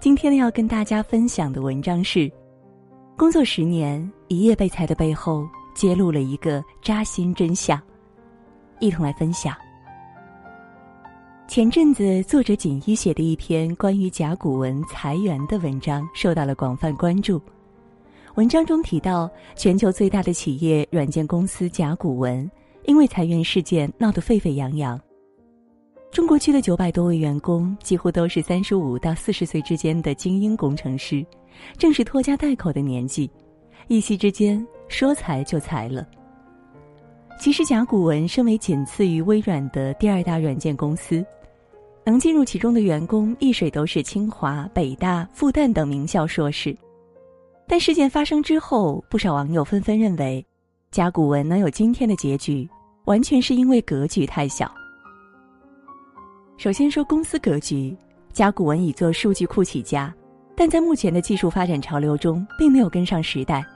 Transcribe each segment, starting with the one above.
今天，要跟大家分享的文章是：工作十年一夜被裁的背后，揭露了一个扎心真相。一同来分享。前阵子，作者锦衣写的一篇关于甲骨文裁员的文章受到了广泛关注。文章中提到，全球最大的企业软件公司甲骨文因为裁员事件闹得沸沸扬扬。中国区的九百多位员工几乎都是三十五到四十岁之间的精英工程师，正是拖家带口的年纪，一夕之间说裁就裁了。其实，甲骨文身为仅次于微软的第二大软件公司。能进入其中的员工，一水都是清华、北大、复旦等名校硕士。但事件发生之后，不少网友纷纷认为，甲骨文能有今天的结局，完全是因为格局太小。首先说公司格局，甲骨文以做数据库起家，但在目前的技术发展潮流中，并没有跟上时代，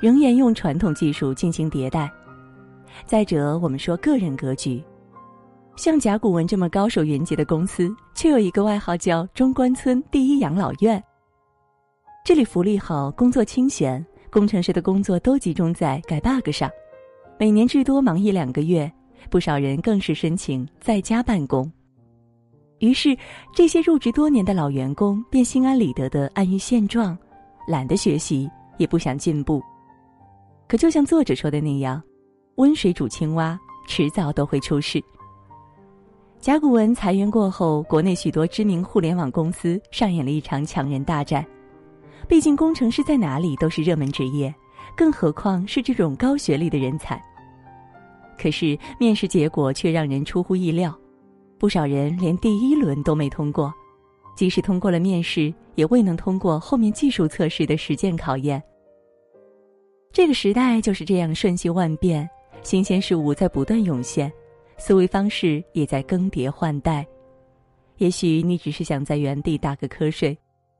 仍沿用传统技术进行迭代。再者，我们说个人格局。像甲骨文这么高手云集的公司，却有一个外号叫“中关村第一养老院”。这里福利好，工作清闲，工程师的工作都集中在改 bug 上，每年至多忙一两个月，不少人更是申请在家办公。于是，这些入职多年的老员工便心安理得的安于现状，懒得学习，也不想进步。可就像作者说的那样，温水煮青蛙，迟早都会出事。甲骨文裁员过后，国内许多知名互联网公司上演了一场抢人大战。毕竟工程师在哪里都是热门职业，更何况是这种高学历的人才。可是面试结果却让人出乎意料，不少人连第一轮都没通过，即使通过了面试，也未能通过后面技术测试的实践考验。这个时代就是这样瞬息万变，新鲜事物在不断涌现。思维方式也在更迭换代，也许你只是想在原地打个瞌睡，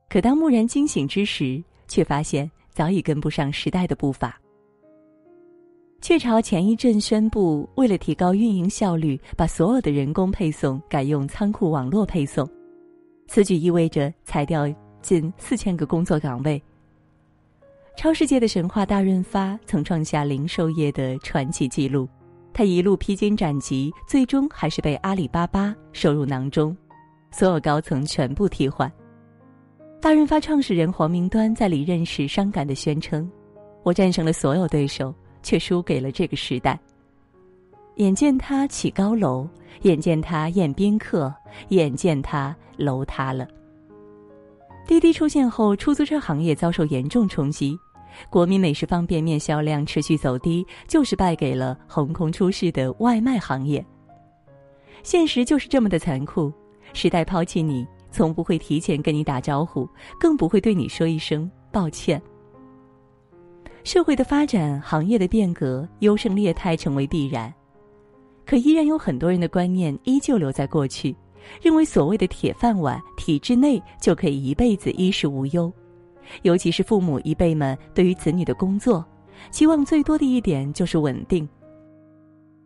可当蓦然惊醒之时，却发现早已跟不上时代的步伐。雀巢前一阵宣布，为了提高运营效率，把所有的人工配送改用仓库网络配送，此举意味着裁掉近四千个工作岗位。超世界的神话大润发曾创下零售业的传奇纪录。他一路披荆斩棘，最终还是被阿里巴巴收入囊中，所有高层全部替换。大润发创始人黄明端在离任时伤感地宣称：“我战胜了所有对手，却输给了这个时代。眼见他起高楼，眼见他宴宾客，眼见他楼塌了。”滴滴出现后，出租车行业遭受严重冲击。国民美食方便面销量持续走低，就是败给了横空出世的外卖行业。现实就是这么的残酷，时代抛弃你，从不会提前跟你打招呼，更不会对你说一声抱歉。社会的发展，行业的变革，优胜劣汰成为必然，可依然有很多人的观念依旧留在过去，认为所谓的铁饭碗，体制内就可以一辈子衣食无忧。尤其是父母一辈们对于子女的工作，期望最多的一点就是稳定。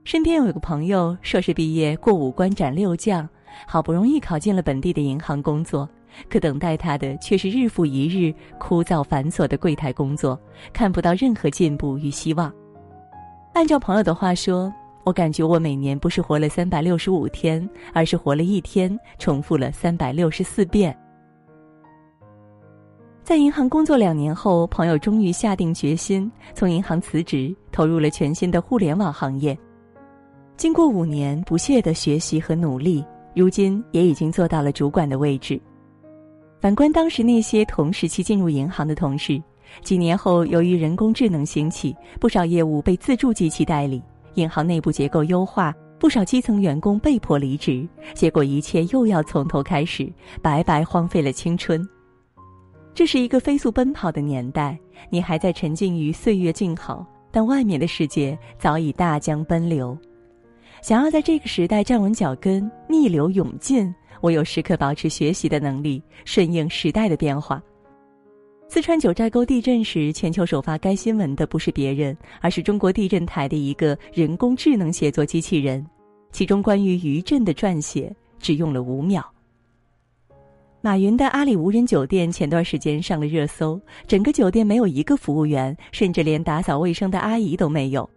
身边有一个朋友，硕士毕业，过五关斩六将，好不容易考进了本地的银行工作，可等待他的却是日复一日枯燥繁琐的柜台工作，看不到任何进步与希望。按照朋友的话说，我感觉我每年不是活了三百六十五天，而是活了一天，重复了三百六十四遍。在银行工作两年后，朋友终于下定决心从银行辞职，投入了全新的互联网行业。经过五年不懈的学习和努力，如今也已经做到了主管的位置。反观当时那些同时期进入银行的同事，几年后由于人工智能兴起，不少业务被自助机器代理，银行内部结构优化，不少基层员工被迫离职，结果一切又要从头开始，白白荒废了青春。这是一个飞速奔跑的年代，你还在沉浸于岁月静好，但外面的世界早已大江奔流。想要在这个时代站稳脚跟，逆流勇进，我有时刻保持学习的能力，顺应时代的变化。四川九寨沟地震时，全球首发该新闻的不是别人，而是中国地震台的一个人工智能写作机器人，其中关于余震的撰写只用了五秒。马云的阿里无人酒店前段时间上了热搜，整个酒店没有一个服务员，甚至连打扫卫生的阿姨都没有。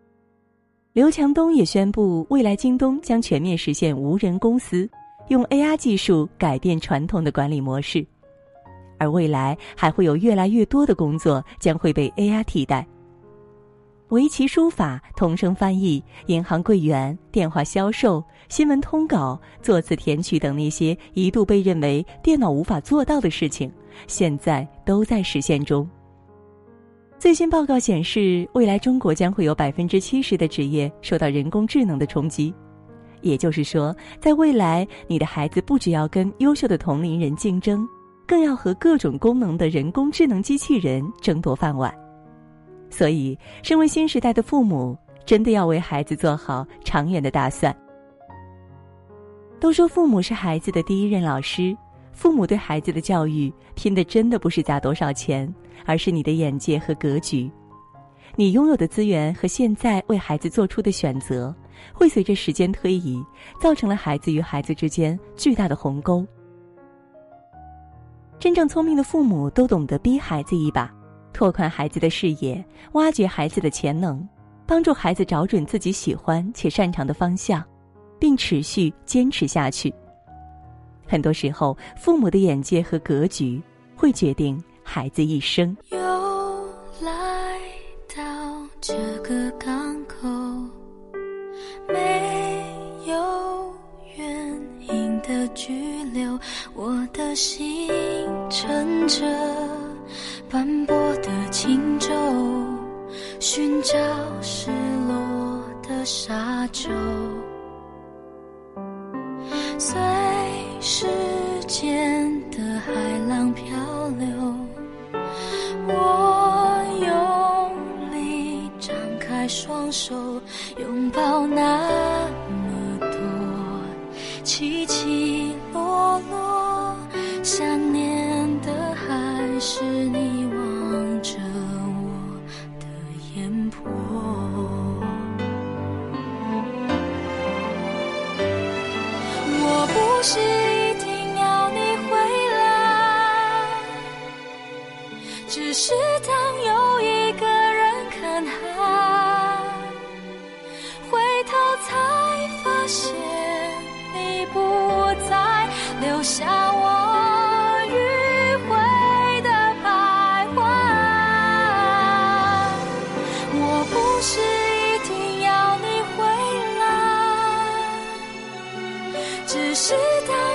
刘强东也宣布，未来京东将全面实现无人公司，用 A.I. 技术改变传统的管理模式，而未来还会有越来越多的工作将会被 A.I. 替代。围棋书法、同声翻译、银行柜员、电话销售、新闻通稿、作词填曲等那些一度被认为电脑无法做到的事情，现在都在实现中。最新报告显示，未来中国将会有百分之七十的职业受到人工智能的冲击，也就是说，在未来，你的孩子不只要跟优秀的同龄人竞争，更要和各种功能的人工智能机器人争夺饭碗。所以，身为新时代的父母，真的要为孩子做好长远的打算。都说父母是孩子的第一任老师，父母对孩子的教育拼的真的不是砸多少钱，而是你的眼界和格局。你拥有的资源和现在为孩子做出的选择，会随着时间推移，造成了孩子与孩子之间巨大的鸿沟。真正聪明的父母都懂得逼孩子一把。拓宽孩子的视野，挖掘孩子的潜能，帮助孩子找准自己喜欢且擅长的方向，并持续坚持下去。很多时候，父母的眼界和格局会决定孩子一生。又来到这个港口，我的心乘着。斑驳的轻舟，寻找失落的沙洲，随时间的海浪漂流。我用力张开双手，拥抱那么多起起落落想念的还是你望着我的眼波。我不是只是。他